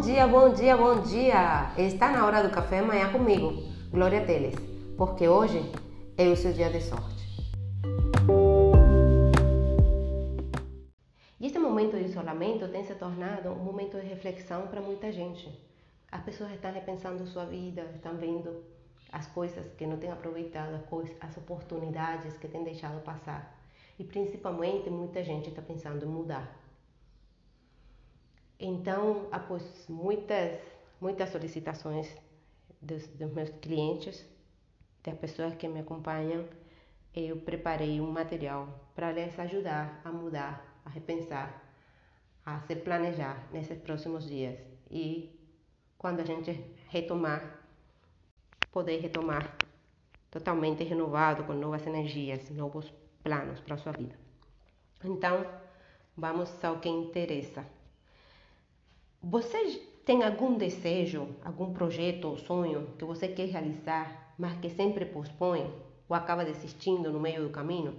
Bom dia, bom dia, bom dia! Está na hora do café amanhã comigo, Glória Teles, porque hoje é o seu dia de sorte. E este momento de isolamento tem se tornado um momento de reflexão para muita gente. As pessoas estão repensando sua vida, estão vendo as coisas que não têm aproveitado, as oportunidades que têm deixado passar. E principalmente muita gente está pensando em mudar. Então, após muitas, muitas solicitações dos, dos meus clientes, das pessoas que me acompanham, eu preparei um material para lhes ajudar a mudar, a repensar, a se planejar nesses próximos dias e quando a gente retomar, poder retomar totalmente renovado, com novas energias, novos planos para a sua vida. Então, vamos ao que interessa. Você tem algum desejo, algum projeto ou sonho que você quer realizar, mas que sempre pospõe ou acaba desistindo no meio do caminho?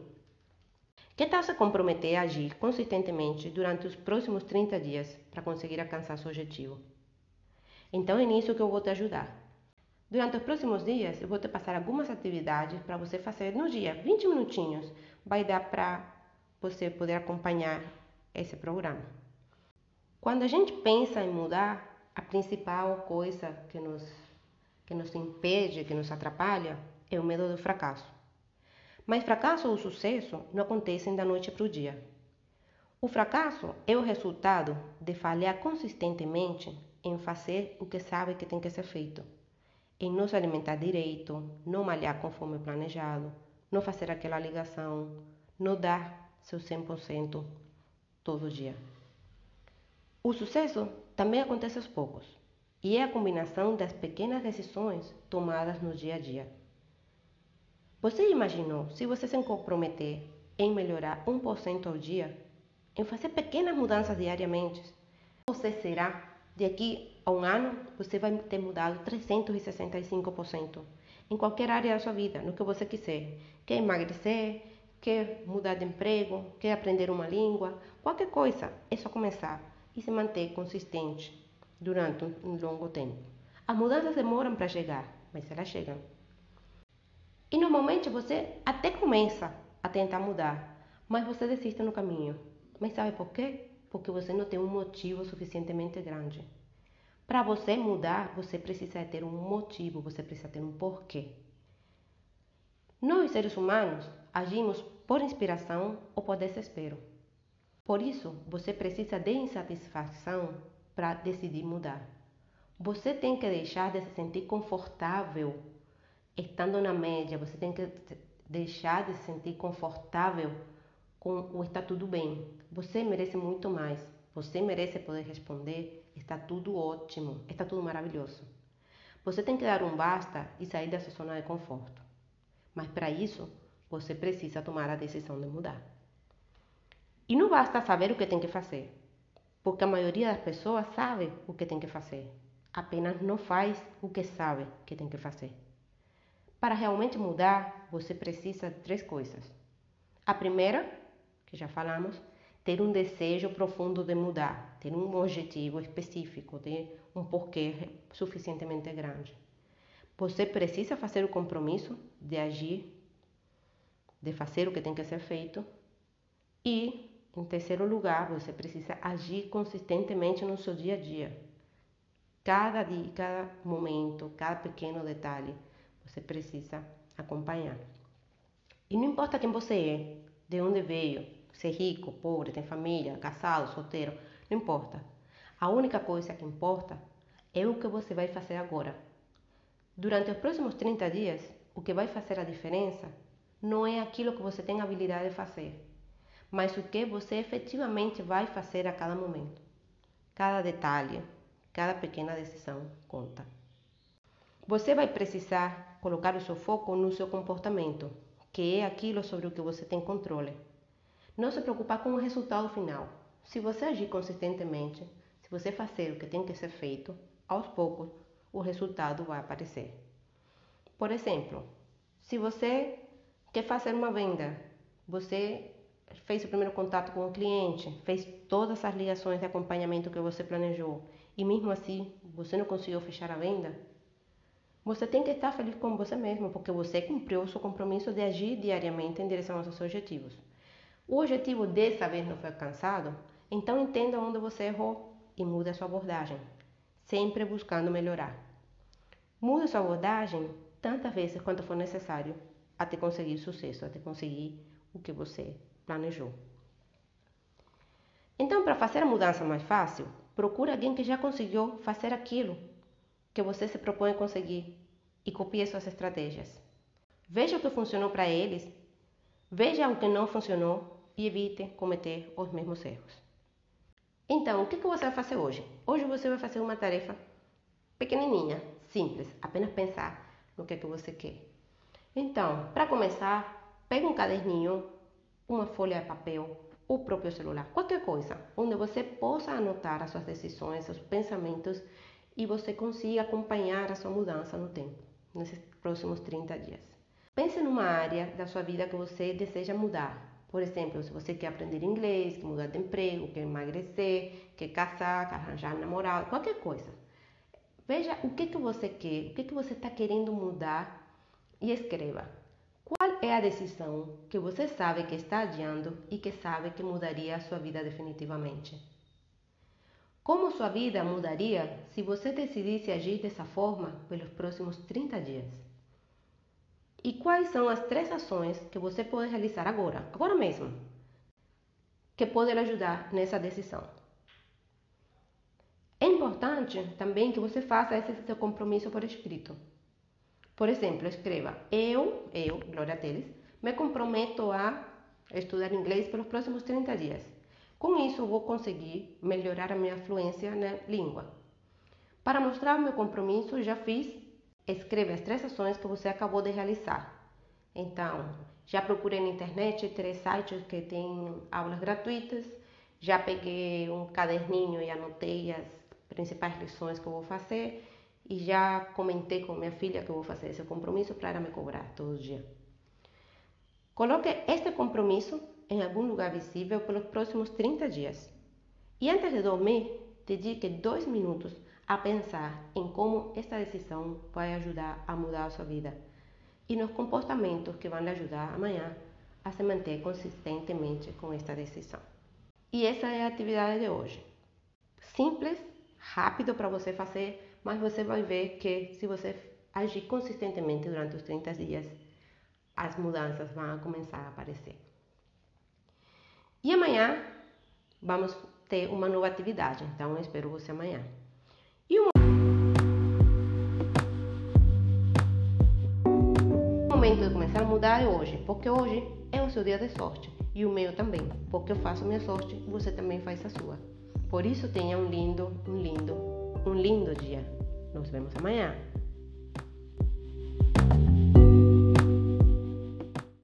Que tal se comprometer a agir consistentemente durante os próximos 30 dias para conseguir alcançar seu objetivo? Então é nisso que eu vou te ajudar. Durante os próximos dias, eu vou te passar algumas atividades para você fazer no dia, 20 minutinhos. Vai dar para você poder acompanhar esse programa. Quando a gente pensa em mudar, a principal coisa que nos, que nos impede, que nos atrapalha, é o medo do fracasso. Mas fracasso ou sucesso não acontecem da noite para o dia. O fracasso é o resultado de falhar consistentemente em fazer o que sabe que tem que ser feito, em não se alimentar direito, não malhar conforme planejado, não fazer aquela ligação, não dar seu 100% todo dia. O sucesso também acontece aos poucos e é a combinação das pequenas decisões tomadas no dia a dia. Você imaginou se você se comprometer em melhorar 1% ao dia, em fazer pequenas mudanças diariamente, você será, de aqui a um ano, você vai ter mudado 365% em qualquer área da sua vida, no que você quiser. Quer emagrecer, quer mudar de emprego, quer aprender uma língua, qualquer coisa, é só começar e se manter consistente durante um longo tempo. As mudanças demoram para chegar, mas elas chegam. E normalmente você até começa a tentar mudar, mas você desiste no caminho. Mas sabe por quê? Porque você não tem um motivo suficientemente grande. Para você mudar, você precisa ter um motivo, você precisa ter um porquê. Nós, seres humanos, agimos por inspiração ou por desespero. Por isso, você precisa de insatisfação para decidir mudar. Você tem que deixar de se sentir confortável estando na média, você tem que deixar de se sentir confortável com o está tudo bem. Você merece muito mais. Você merece poder responder: está tudo ótimo, está tudo maravilhoso. Você tem que dar um basta e sair da sua zona de conforto. Mas para isso, você precisa tomar a decisão de mudar. E não basta saber o que tem que fazer, porque a maioria das pessoas sabe o que tem que fazer, apenas não faz o que sabe que tem que fazer. Para realmente mudar, você precisa de três coisas. A primeira, que já falamos, ter um desejo profundo de mudar, ter um objetivo específico, ter um porquê suficientemente grande. Você precisa fazer o compromisso de agir, de fazer o que tem que ser feito e em terceiro lugar, você precisa agir consistentemente no seu dia a dia. Cada dia, cada momento, cada pequeno detalhe, você precisa acompanhar. E não importa quem você é, de onde veio, se é rico, pobre, tem família, casado, solteiro, não importa. A única coisa que importa é o que você vai fazer agora. Durante os próximos 30 dias, o que vai fazer a diferença não é aquilo que você tem habilidade de fazer, mas o que você efetivamente vai fazer a cada momento. Cada detalhe, cada pequena decisão conta. Você vai precisar colocar o seu foco no seu comportamento, que é aquilo sobre o que você tem controle. Não se preocupar com o resultado final. Se você agir consistentemente, se você fazer o que tem que ser feito, aos poucos o resultado vai aparecer. Por exemplo, se você quer fazer uma venda, você fez o primeiro contato com o cliente, fez todas as ligações de acompanhamento que você planejou e mesmo assim você não conseguiu fechar a venda, você tem que estar feliz com você mesmo, porque você cumpriu o seu compromisso de agir diariamente em direção aos seus objetivos. O objetivo dessa vez não foi alcançado, então entenda onde você errou e mude a sua abordagem, sempre buscando melhorar. Mude sua abordagem tantas vezes quanto for necessário até conseguir sucesso, até conseguir o que você planejou. Então, para fazer a mudança mais fácil, procure alguém que já conseguiu fazer aquilo que você se propõe a conseguir e copie suas estratégias. Veja o que funcionou para eles, veja o que não funcionou e evite cometer os mesmos erros. Então, o que você vai fazer hoje? Hoje você vai fazer uma tarefa pequenininha, simples, apenas pensar no que, é que você quer. Então, para começar, pegue um caderninho, uma folha de papel, o próprio celular, qualquer coisa, onde você possa anotar as suas decisões, seus pensamentos e você consiga acompanhar a sua mudança no tempo, nesses próximos 30 dias. Pense numa área da sua vida que você deseja mudar. Por exemplo, se você quer aprender inglês, quer mudar de emprego, quer emagrecer, quer casar, quer arranjar namorado, qualquer coisa. Veja o que, que você quer, o que, que você está querendo mudar e escreva. É a decisão que você sabe que está adiando e que sabe que mudaria a sua vida definitivamente? Como sua vida mudaria se você decidisse agir dessa forma pelos próximos 30 dias? E quais são as três ações que você pode realizar agora, agora mesmo, que podem ajudar nessa decisão? É importante também que você faça esse seu compromisso por escrito. Por exemplo, escreva: Eu, eu, Glória Teles, me comprometo a estudar inglês pelos próximos 30 dias. Com isso, vou conseguir melhorar a minha fluência na língua. Para mostrar o meu compromisso, já fiz. Escreva as três ações que você acabou de realizar. Então, já procurei na internet três sites que têm aulas gratuitas. Já peguei um caderninho e anotei as principais lições que eu vou fazer e já comentei com minha filha que eu vou fazer esse compromisso para ela me cobrar todo dia. Coloque este compromisso em algum lugar visível pelos próximos 30 dias. E antes de dormir, dedique dois minutos a pensar em como esta decisão vai ajudar a mudar a sua vida e nos comportamentos que vão lhe ajudar amanhã a se manter consistentemente com esta decisão. E essa é a atividade de hoje. Simples, rápido para você fazer, mas você vai ver que se você agir consistentemente durante os 30 dias, as mudanças vão começar a aparecer. E amanhã vamos ter uma nova atividade, então eu espero você amanhã. E o momento de começar a mudar é hoje, porque hoje é o seu dia de sorte e o meu também, porque eu faço minha sorte você também faz a sua. Por isso tenha um lindo, um lindo, um lindo dia. Nos vemos amanhã.